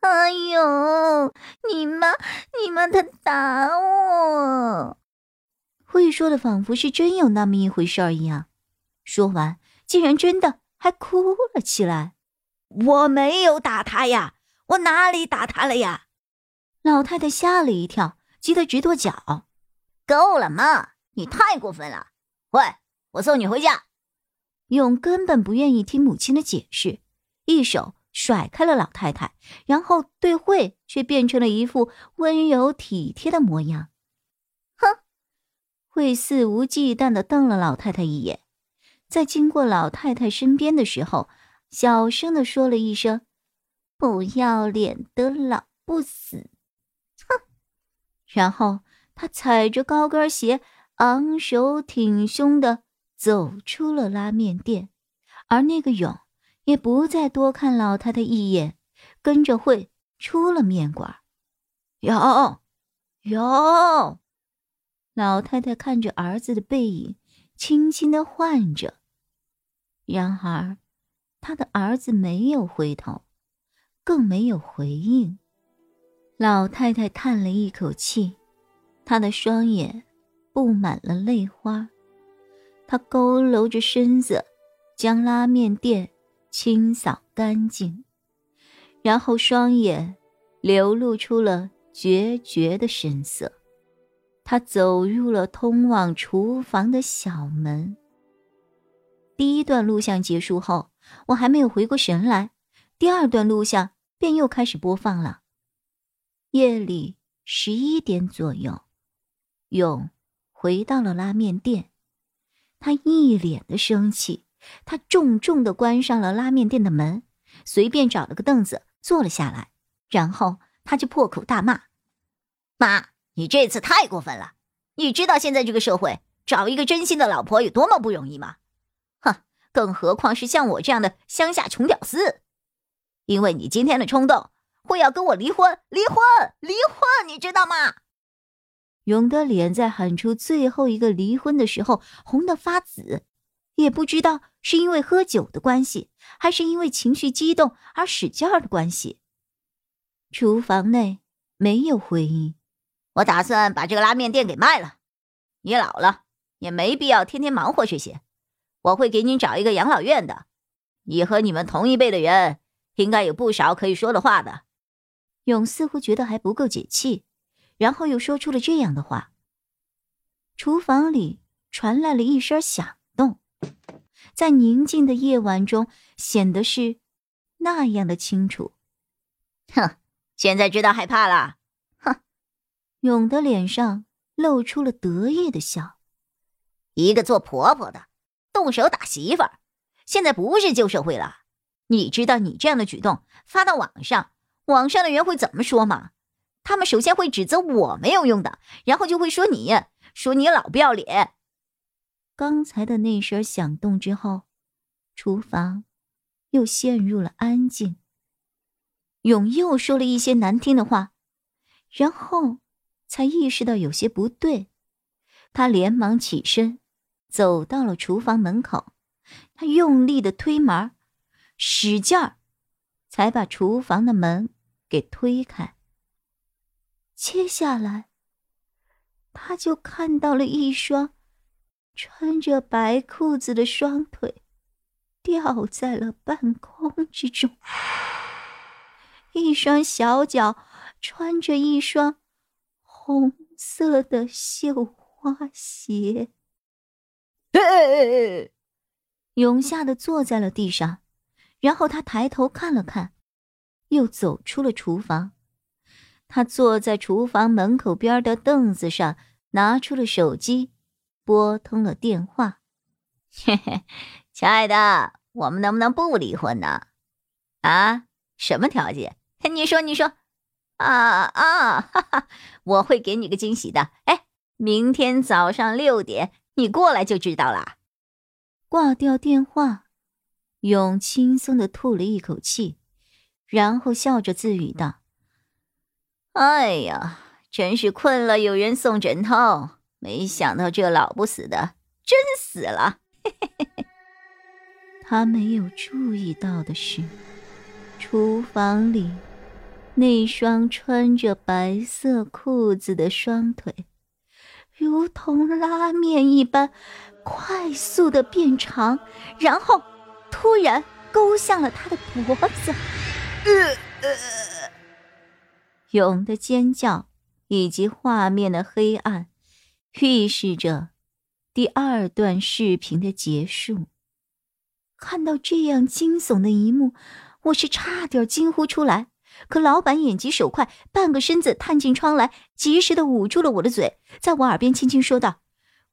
哎呦！你妈，你妈她打我！会说的仿佛是真有那么一回事儿一样，说完竟然真的还哭了起来。我没有打他呀，我哪里打他了呀？老太太吓了一跳，急得直跺脚。够了，妈，你太过分了！喂，我送你回家。勇根本不愿意听母亲的解释，一手。甩开了老太太，然后对慧却变成了一副温柔体贴的模样。哼，慧肆无忌惮的瞪了老太太一眼，在经过老太太身边的时候，小声的说了一声：“不要脸的老不死。”哼，然后他踩着高跟鞋，昂首挺胸的走出了拉面店，而那个勇。也不再多看老太太一眼，跟着慧出了面馆。有，有。老太太看着儿子的背影，轻轻的唤着。然而，他的儿子没有回头，更没有回应。老太太叹了一口气，她的双眼布满了泪花。她佝偻着身子，将拉面店。清扫干净，然后双眼流露出了决绝的神色。他走入了通往厨房的小门。第一段录像结束后，我还没有回过神来，第二段录像便又开始播放了。夜里十一点左右，勇回到了拉面店，他一脸的生气。他重重的关上了拉面店的门，随便找了个凳子坐了下来，然后他就破口大骂：“妈，你这次太过分了！你知道现在这个社会找一个真心的老婆有多么不容易吗？哼，更何况是像我这样的乡下穷屌丝。因为你今天的冲动，会要跟我离婚，离婚，离婚，你知道吗？”勇的脸在喊出最后一个离婚的时候红得发紫。也不知道是因为喝酒的关系，还是因为情绪激动而使劲儿的关系。厨房内没有回音。我打算把这个拉面店给卖了。你老了，也没必要天天忙活这些。我会给你找一个养老院的。你和你们同一辈的人，应该有不少可以说的话的。勇似乎觉得还不够解气，然后又说出了这样的话。厨房里传来了一声响。在宁静的夜晚中，显得是那样的清楚。哼，现在知道害怕了。哼，勇的脸上露出了得意的笑。一个做婆婆的，动手打媳妇儿，现在不是旧社会了。你知道你这样的举动发到网上，网上的人会怎么说吗？他们首先会指责我没有用的，然后就会说你，说你老不要脸。刚才的那声响动之后，厨房又陷入了安静。勇又说了一些难听的话，然后才意识到有些不对。他连忙起身，走到了厨房门口。他用力的推门，使劲儿，才把厨房的门给推开。接下来，他就看到了一双。穿着白裤子的双腿吊在了半空之中，一双小脚穿着一双红色的绣花鞋。勇吓得坐在了地上，然后他抬头看了看，又走出了厨房。他坐在厨房门口边的凳子上，拿出了手机。拨通了电话，嘿嘿，亲爱的，我们能不能不离婚呢？啊，什么条件？你说，你说，啊啊！哈哈，我会给你个惊喜的。哎，明天早上六点，你过来就知道了。挂掉电话，勇轻松的吐了一口气，然后笑着自语道：“哎呀，真是困了有人送枕头，没想到这老不死的真死了。”。他没有注意到的是，厨房里。那双穿着白色裤子的双腿，如同拉面一般快速的变长，然后突然勾向了他的脖子。呃呃，勇的尖叫以及画面的黑暗，预示着第二段视频的结束。看到这样惊悚的一幕，我是差点惊呼出来。可老板眼疾手快，半个身子探进窗来，及时的捂住了我的嘴，在我耳边轻轻说道：“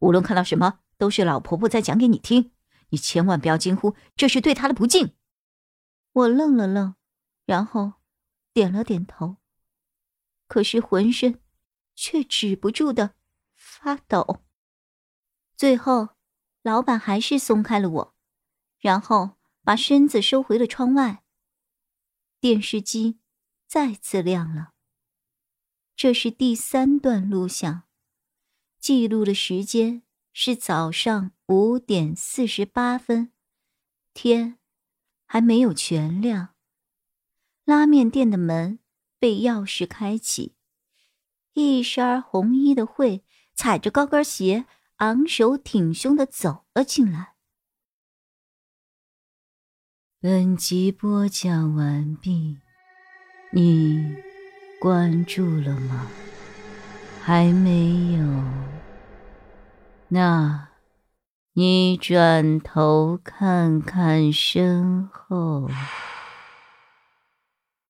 无论看到什么，都是老婆婆在讲给你听，你千万不要惊呼，这是对她的不敬。”我愣了愣，然后点了点头，可是浑身却止不住的发抖。最后，老板还是松开了我，然后把身子收回了窗外。电视机。再次亮了。这是第三段录像，记录的时间是早上五点四十八分，天还没有全亮。拉面店的门被钥匙开启，一身红衣的慧踩着高跟鞋，昂首挺胸的走了进来。本集播讲完毕。你关注了吗？还没有。那，你转头看看身后。